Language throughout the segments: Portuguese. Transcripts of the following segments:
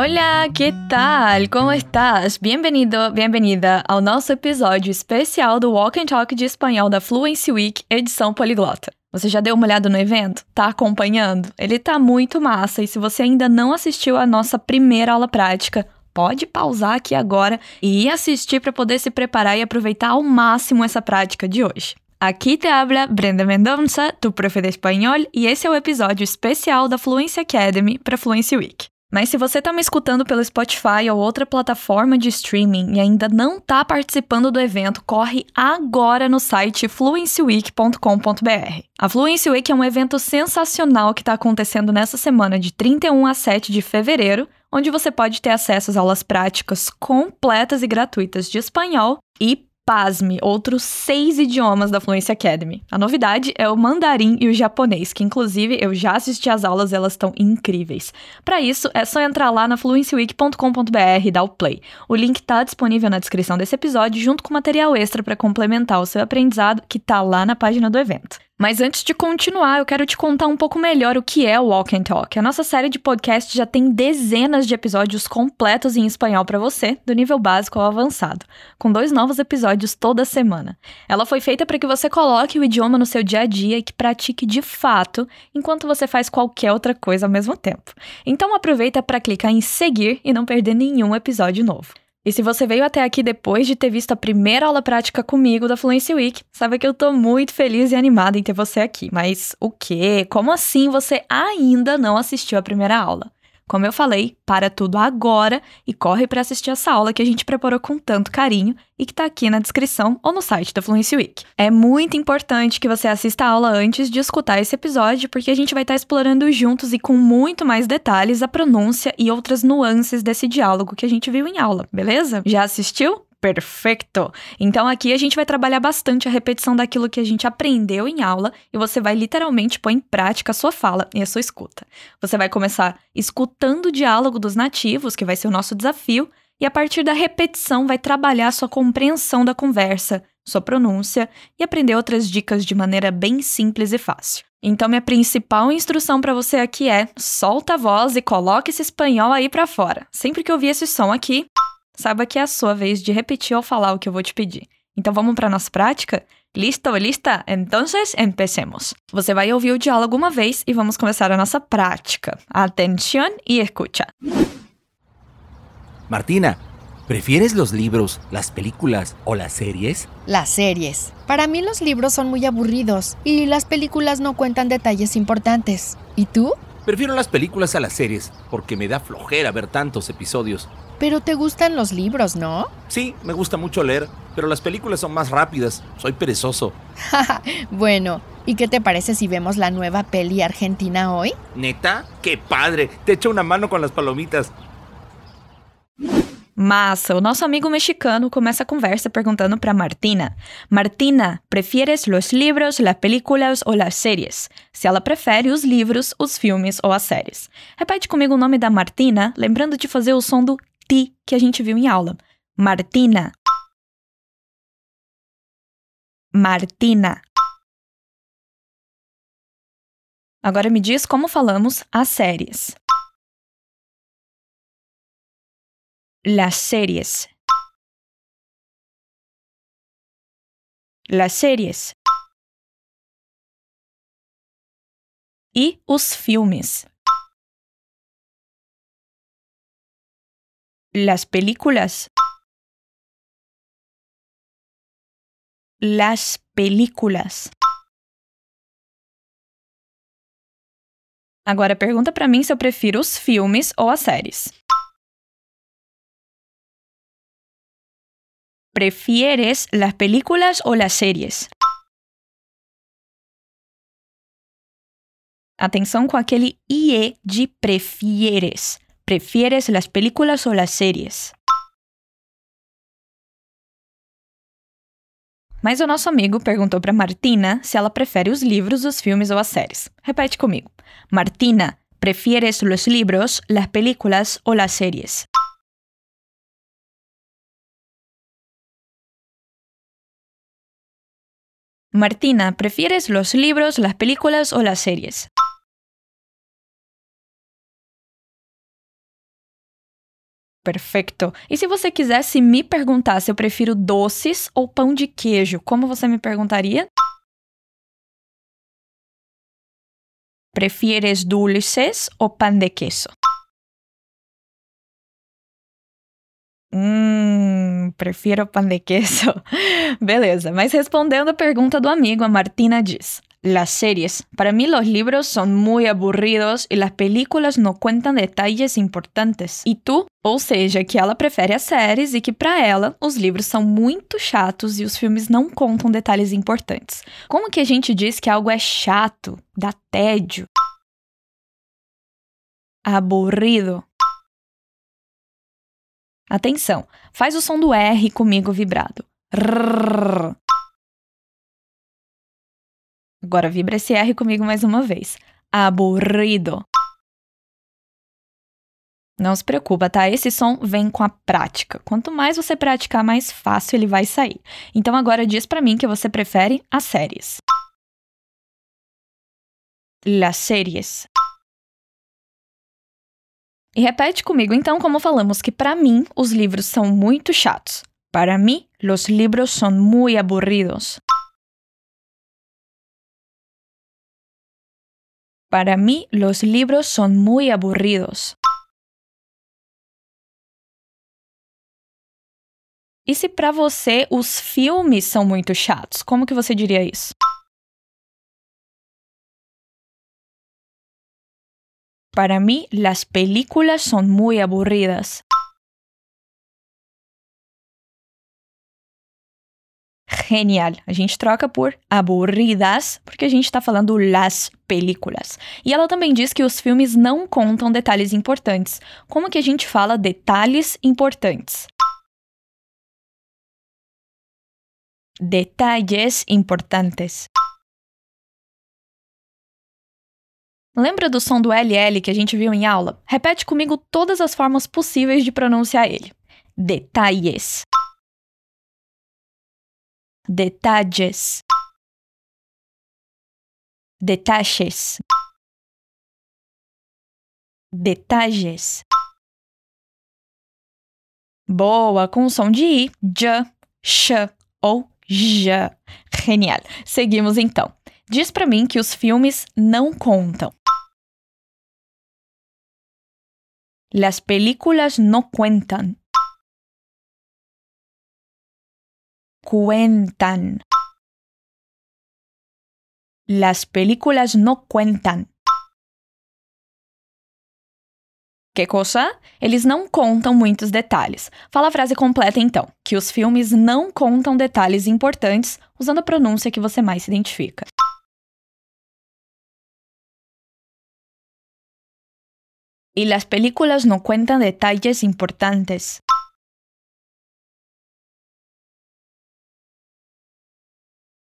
Olá, que tal? Como estás? Bem-vindo, bem-vinda ao nosso episódio especial do Walk and Talk de espanhol da Fluency Week, edição poliglota. Você já deu uma olhada no evento? Tá acompanhando? Ele tá muito massa e se você ainda não assistiu a nossa primeira aula prática, pode pausar aqui agora e assistir para poder se preparar e aproveitar ao máximo essa prática de hoje. Aqui te habla Brenda Mendonça, tu profe de espanhol, e esse é o episódio especial da Fluency Academy para Fluency Week. Mas se você está me escutando pelo Spotify ou outra plataforma de streaming e ainda não está participando do evento, corre agora no site fluencyweek.com.br. A Fluency Week é um evento sensacional que está acontecendo nessa semana de 31 a 7 de fevereiro, onde você pode ter acesso às aulas práticas completas e gratuitas de espanhol e pasme, outros seis idiomas da Fluency Academy. A novidade é o mandarim e o japonês, que inclusive eu já assisti às aulas, elas estão incríveis. Para isso, é só entrar lá na fluencyweek.com.br e dar o play. O link está disponível na descrição desse episódio, junto com material extra para complementar o seu aprendizado, que está lá na página do evento. Mas antes de continuar, eu quero te contar um pouco melhor o que é o Walk and Talk. A nossa série de podcast já tem dezenas de episódios completos em espanhol para você, do nível básico ao avançado, com dois novos episódios toda semana. Ela foi feita para que você coloque o idioma no seu dia a dia e que pratique de fato, enquanto você faz qualquer outra coisa ao mesmo tempo. Então aproveita para clicar em seguir e não perder nenhum episódio novo. E se você veio até aqui depois de ter visto a primeira aula prática comigo da Fluency Week, sabe que eu tô muito feliz e animada em ter você aqui. Mas o quê? Como assim você ainda não assistiu a primeira aula? Como eu falei, para tudo agora e corre para assistir essa aula que a gente preparou com tanto carinho e que está aqui na descrição ou no site da Fluency Week. É muito importante que você assista a aula antes de escutar esse episódio, porque a gente vai estar tá explorando juntos e com muito mais detalhes a pronúncia e outras nuances desse diálogo que a gente viu em aula, beleza? Já assistiu? Perfeito! Então aqui a gente vai trabalhar bastante a repetição daquilo que a gente aprendeu em aula e você vai literalmente pôr em prática a sua fala e a sua escuta. Você vai começar escutando o diálogo dos nativos, que vai ser o nosso desafio, e a partir da repetição vai trabalhar a sua compreensão da conversa, sua pronúncia e aprender outras dicas de maneira bem simples e fácil. Então minha principal instrução para você aqui é: solta a voz e coloque esse espanhol aí para fora. Sempre que ouvir esse som aqui, saiba que é a sua vez de repetir ou falar o que eu vou te pedir. Então vamos para nossa prática? Listo, lista? Entonces, empecemos. Você vai ouvir o diálogo uma vez e vamos começar a nossa prática. Atención y escucha. Martina, ¿prefieres los libros, las películas o las series? Las series. Para mí los libros son muy aburridos y las películas no cuentan detalles importantes. ¿Y tú? Prefiero las películas a las series porque me da flojera ver tantos episodios. Pero te gustan los libros, ¿no? Sí, me gusta mucho leer, pero las películas son más rápidas. Soy perezoso. bueno, ¿y qué te parece si vemos la nueva peli argentina hoy? ¿Neta? ¡Qué padre! Te echo una mano con las palomitas. Massa, o nosso amigo mexicano começa a conversa perguntando para Martina: Martina, prefieres los libros, las películas ou las séries? Se ela prefere os livros, os filmes ou as séries. Repete comigo o nome da Martina, lembrando de fazer o som do ti que a gente viu em aula. Martina. Martina. Agora me diz como falamos as séries. Las series. Las series. E os filmes. Las películas. Las películas. Agora pergunta para mim se eu prefiro os filmes ou as séries. ¿Prefieres las películas o las series? Atenção com aquele IE de prefieres. ¿Prefieres las películas o las series? Mas o nosso amigo perguntou para Martina se ela prefere os livros, os filmes ou as séries. Repete comigo. Martina, ¿prefieres los libros, las películas o las series? Martina, ¿prefieres los libros, las películas o las series? Perfeito. E se você quisesse me perguntar se eu prefiro doces ou pão de queijo, como você me perguntaria? ¿Prefieres dulces o pan de queso? Hum, prefiro pan de queso. Beleza, mas respondendo a pergunta do amigo, a Martina diz: Las series. Para mí los libros son muy aburridos y las películas no cuentan detalles importantes. E tu? Ou seja, que ela prefere as séries e que para ela os livros são muito chatos e os filmes não contam detalhes importantes. Como que a gente diz que algo é chato, dá tédio? Aburrido. Atenção, faz o som do R comigo vibrado. Rrr. Agora vibra esse R comigo mais uma vez. Aburrido. Não se preocupa, tá? Esse som vem com a prática. Quanto mais você praticar, mais fácil ele vai sair. Então agora diz para mim que você prefere as séries. Las séries. E repete comigo então como falamos que para mim os livros são muito chatos. Para mim, los libros son muy aburridos. Para mí, los libros son muy aburridos. E se para você os filmes são muito chatos, como que você diria isso? Para mí, las películas son muy aburridas. Genial. A gente troca por aburridas, porque a gente está falando las películas. E ela também diz que os filmes não contam detalhes importantes. Como que a gente fala detalhes importantes? Detalles importantes. Lembra do som do LL que a gente viu em aula? Repete comigo todas as formas possíveis de pronunciar ele. Detalles. Detalles. Detalles. Detalles. Boa, com som de I, J, Sh ou J. Genial. Seguimos então. Diz para mim que os filmes não contam. Las películas no cuentan. Cuentan. Las películas no cuentan. Que cosa? Eles não contam muitos detalhes. Fala a frase completa então, que os filmes não contam detalhes importantes, usando a pronúncia que você mais se identifica. y las películas no cuentan detalles importantes.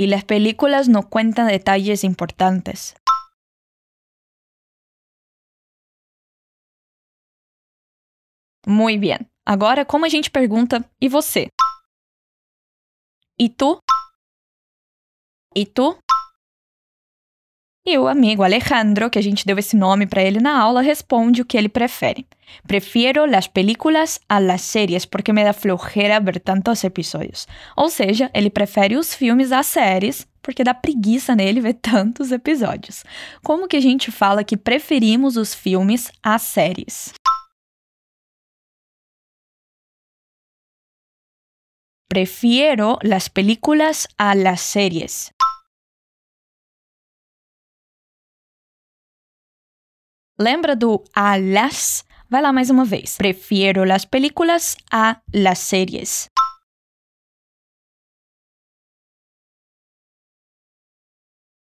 Y las películas no cuentan detalles importantes. Muy bien. Agora, como a gente pergunta, e você? E tu? E tu? E o amigo Alejandro, que a gente deu esse nome para ele na aula, responde o que ele prefere. Prefiro las películas a las series porque me dá flojera ver tantos episódios. Ou seja, ele prefere os filmes às séries porque dá preguiça nele ver tantos episódios. Como que a gente fala que preferimos os filmes às séries? Prefiero las películas a las series. Lembra do a las? Vai lá mais uma vez. Prefiro las películas a las series.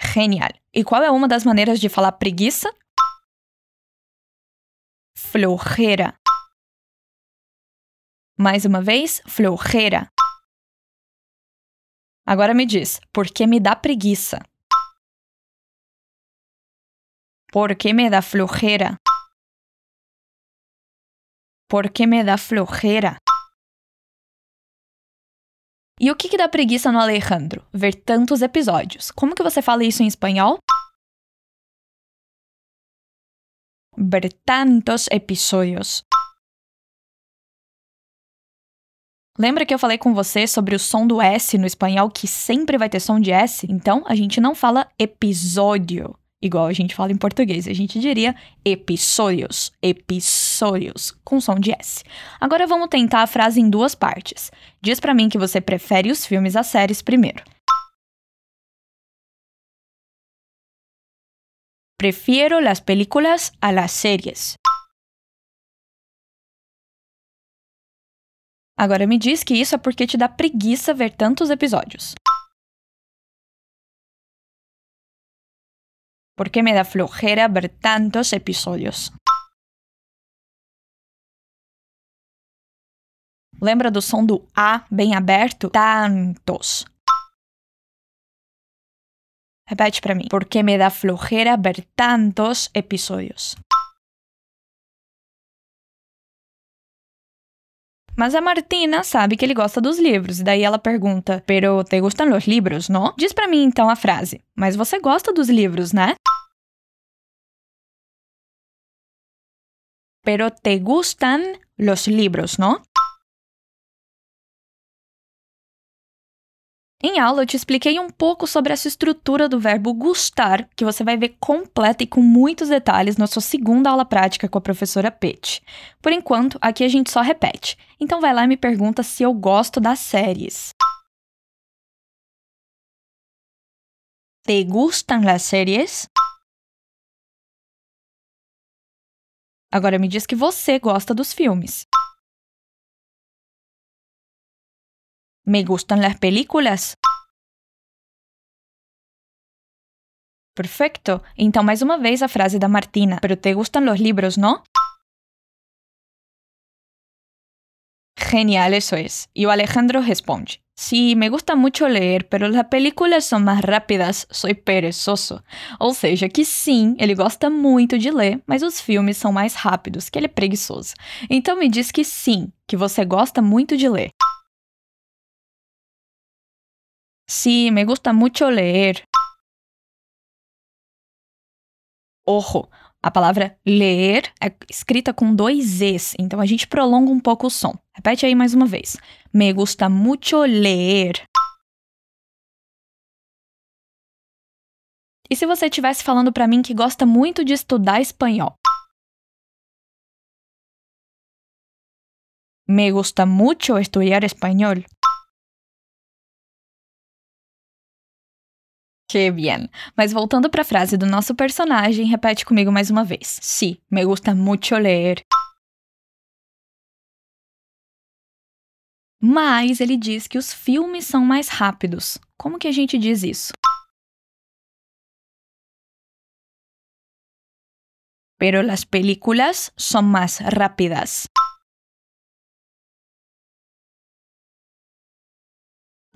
Genial. E qual é uma das maneiras de falar preguiça? Flojera. Mais uma vez, flojera. Agora me diz, por que me dá preguiça? ¿Por qué me da flojera? ¿Por qué me da flojera? E o que, que dá preguiça no Alejandro? Ver tantos episódios. Como que você fala isso em espanhol? Ver tantos episódios. Lembra que eu falei com você sobre o som do S no espanhol que sempre vai ter som de S? Então, a gente não fala episódio, igual a gente fala em português. A gente diria episódios, episódios, com som de S. Agora vamos tentar a frase em duas partes. Diz para mim que você prefere os filmes às séries primeiro. Prefiero las películas a las series. Agora me diz que isso é porque te dá preguiça ver tantos episódios. Porque me dá flojera ver tantos episódios. Lembra do som do A bem aberto? Tantos. Repete para mim. Porque me dá flojera ver tantos episódios. Mas a Martina sabe que ele gosta dos livros, e daí ela pergunta: Pero te gustan los libros, não? Diz para mim então a frase: Mas você gosta dos livros, né? Pero te gustan los libros, não? Em aula, eu te expliquei um pouco sobre essa estrutura do verbo gustar, que você vai ver completa e com muitos detalhes na sua segunda aula prática com a professora Pete. Por enquanto, aqui a gente só repete. Então vai lá e me pergunta se eu gosto das séries. ¿Te gustan las series? Agora me diz que você gosta dos filmes. Me gustan las películas. Perfecto. Então, mais uma vez a frase da Martina. Pero te gustan los libros, ¿no? Genial, eso es. Y Alejandro responde. Sí, me gusta mucho leer, pero las películas são mais rápidas, soy perezoso. Ou seja, que sim, ele gosta muito de ler, mas os filmes são mais rápidos, que ele é preguiçoso. Então me diz que sim, que você gosta muito de ler. Sí, me gusta mucho leer. Ojo, a palavra ler é escrita com dois Es, então a gente prolonga um pouco o som. Repete aí mais uma vez. Me gusta mucho leer. E se você estivesse falando para mim que gosta muito de estudar espanhol? Me gusta mucho estudiar espanhol. Que bien. Mas voltando para a frase do nosso personagem, repete comigo mais uma vez. Sí, me gusta mucho leer. Mas ele diz que os filmes são mais rápidos. Como que a gente diz isso? Pero las películas son más rápidas.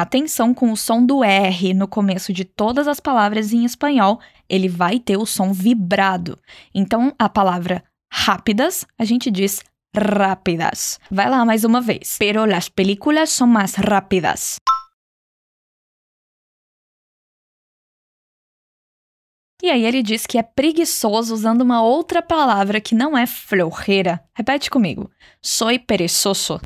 Atenção com o som do R no começo de todas as palavras em espanhol, ele vai ter o som vibrado. Então, a palavra rápidas, a gente diz rápidas. Vai lá mais uma vez. Pero las películas son más rápidas. E aí ele diz que é preguiçoso usando uma outra palavra que não é flojera. Repete comigo. Soy perezoso.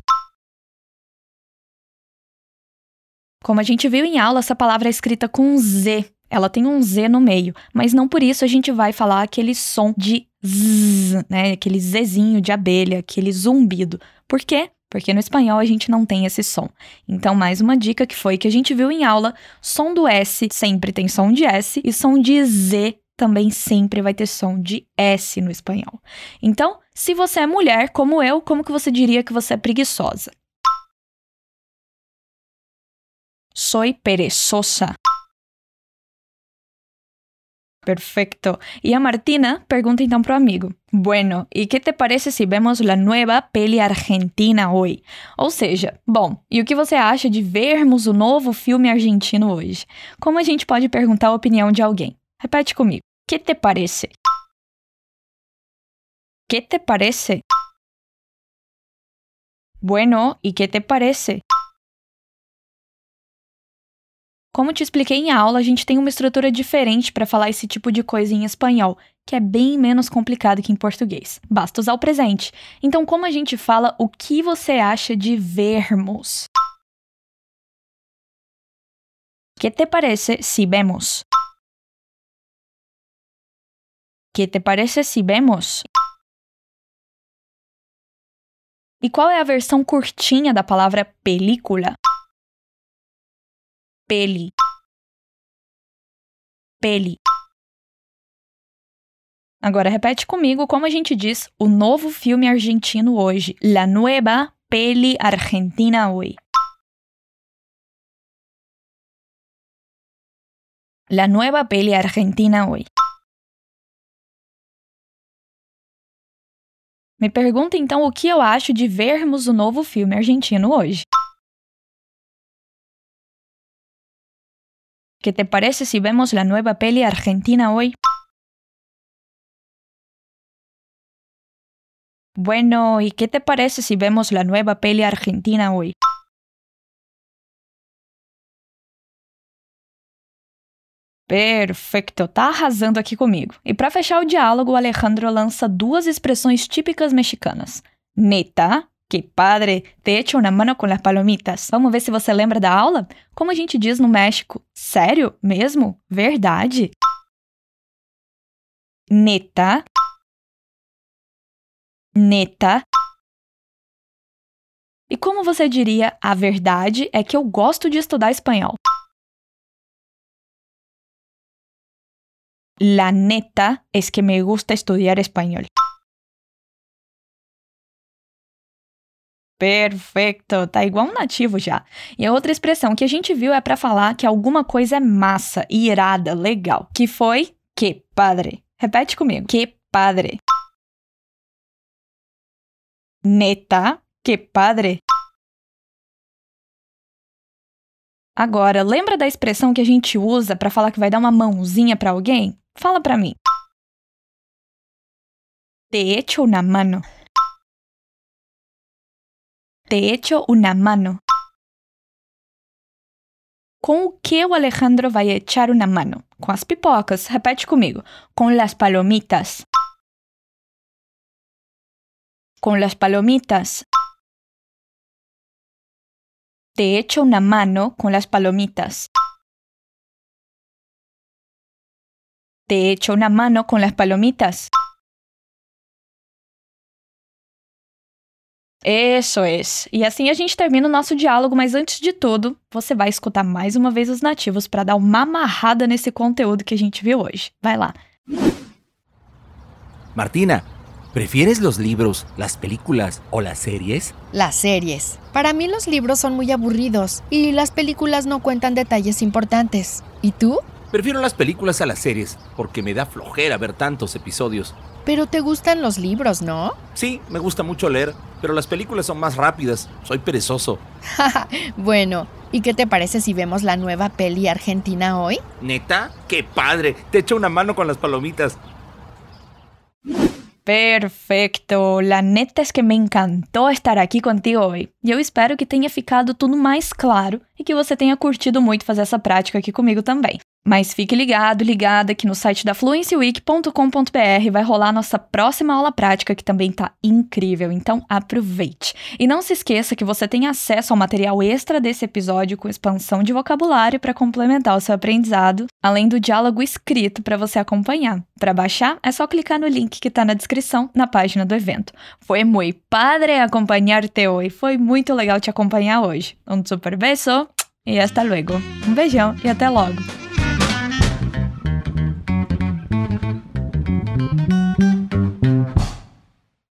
Como a gente viu em aula, essa palavra é escrita com Z. Ela tem um Z no meio, mas não por isso a gente vai falar aquele som de Z, né? Aquele Zzinho de abelha, aquele zumbido. Por quê? Porque no espanhol a gente não tem esse som. Então, mais uma dica que foi que a gente viu em aula: som do S sempre tem som de S e som de Z também sempre vai ter som de S no espanhol. Então, se você é mulher como eu, como que você diria que você é preguiçosa? Soy perezosa. Perfecto. Y a Martina pregunta então pro amigo: Bueno, ¿y qué te parece si vemos la nueva peli argentina hoy? Ou seja, bom, e o que você acha de vermos o novo filme argentino hoje? Como a gente pode perguntar a opinião de alguém? Repete comigo. Que te parece? Que te parece? Bueno, ¿y qué te parece? Como te expliquei em aula, a gente tem uma estrutura diferente para falar esse tipo de coisa em espanhol, que é bem menos complicado que em português. Basta usar o presente. Então, como a gente fala, o que você acha de vermos? Que te parece si vemos? Que te parece si vemos? E qual é a versão curtinha da palavra película? Peli. Peli. Agora repete comigo como a gente diz o novo filme argentino hoje. La nueva peli argentina hoy. La nueva peli argentina hoy. Me pergunta então o que eu acho de vermos o novo filme argentino hoje. ¿Qué te parece si vemos la nueva peli argentina hoy? Bueno, ¿y qué te parece si vemos la nueva peli argentina hoy? Perfeito, tá arrasando aqui comigo. E para fechar o diálogo, Alejandro lança duas expressões típicas mexicanas: neta Que padre, te echo una mano com las palomitas. Vamos ver se você lembra da aula? Como a gente diz no México? Sério? Mesmo? Verdade? Neta. Neta. E como você diria, a verdade é que eu gosto de estudar espanhol? La neta es que me gusta estudiar español. Perfeito, tá igual um nativo já. E a outra expressão que a gente viu é para falar que alguma coisa é massa, irada, legal, que foi que padre. Repete comigo. Que padre. Neta, que padre. Agora, lembra da expressão que a gente usa para falar que vai dar uma mãozinha para alguém? Fala para mim. Te echo una mano te echo una mano. Com o que o Alejandro vai echar uma mano? Com as pipocas. Repete comigo. Com las palomitas. Com las palomitas. Te echo una mano con las palomitas. Te echo una mano con las palomitas. Isso é. E assim a gente termina o nosso diálogo, mas antes de tudo, você vai escutar mais uma vez os nativos para dar uma amarrada nesse conteúdo que a gente viu hoje. Vai lá. Martina, ¿prefieres los libros, las películas o las series? Las series. Para mí los libros son muy aburridos y las películas no cuentan detalles importantes. ¿Y tú? Prefiero las películas a las series porque me da flojera ver tantos episodios. Pero te gustan los libros, ¿no? Sí, me gusta mucho leer, pero las películas son más rápidas. Soy perezoso. bueno, ¿y qué te parece si vemos la nueva peli argentina hoy? ¿Neta? ¡Qué padre! Te echo una mano con las palomitas. Perfeito! La neta es que me encantou estar aqui contigo hoje. E eu espero que tenha ficado tudo mais claro que você tenha curtido muito fazer essa prática aqui comigo também. Mas fique ligado, ligada que no site da fluencyweek.com.br vai rolar nossa próxima aula prática que também tá incrível, então aproveite. E não se esqueça que você tem acesso ao material extra desse episódio com expansão de vocabulário para complementar o seu aprendizado, além do diálogo escrito para você acompanhar. Para baixar, é só clicar no link que está na descrição na página do evento. Foi muito padre acompanhar-te hoje, foi muito legal te acompanhar hoje. Um super beijo e hasta luego. Um beijão e até logo.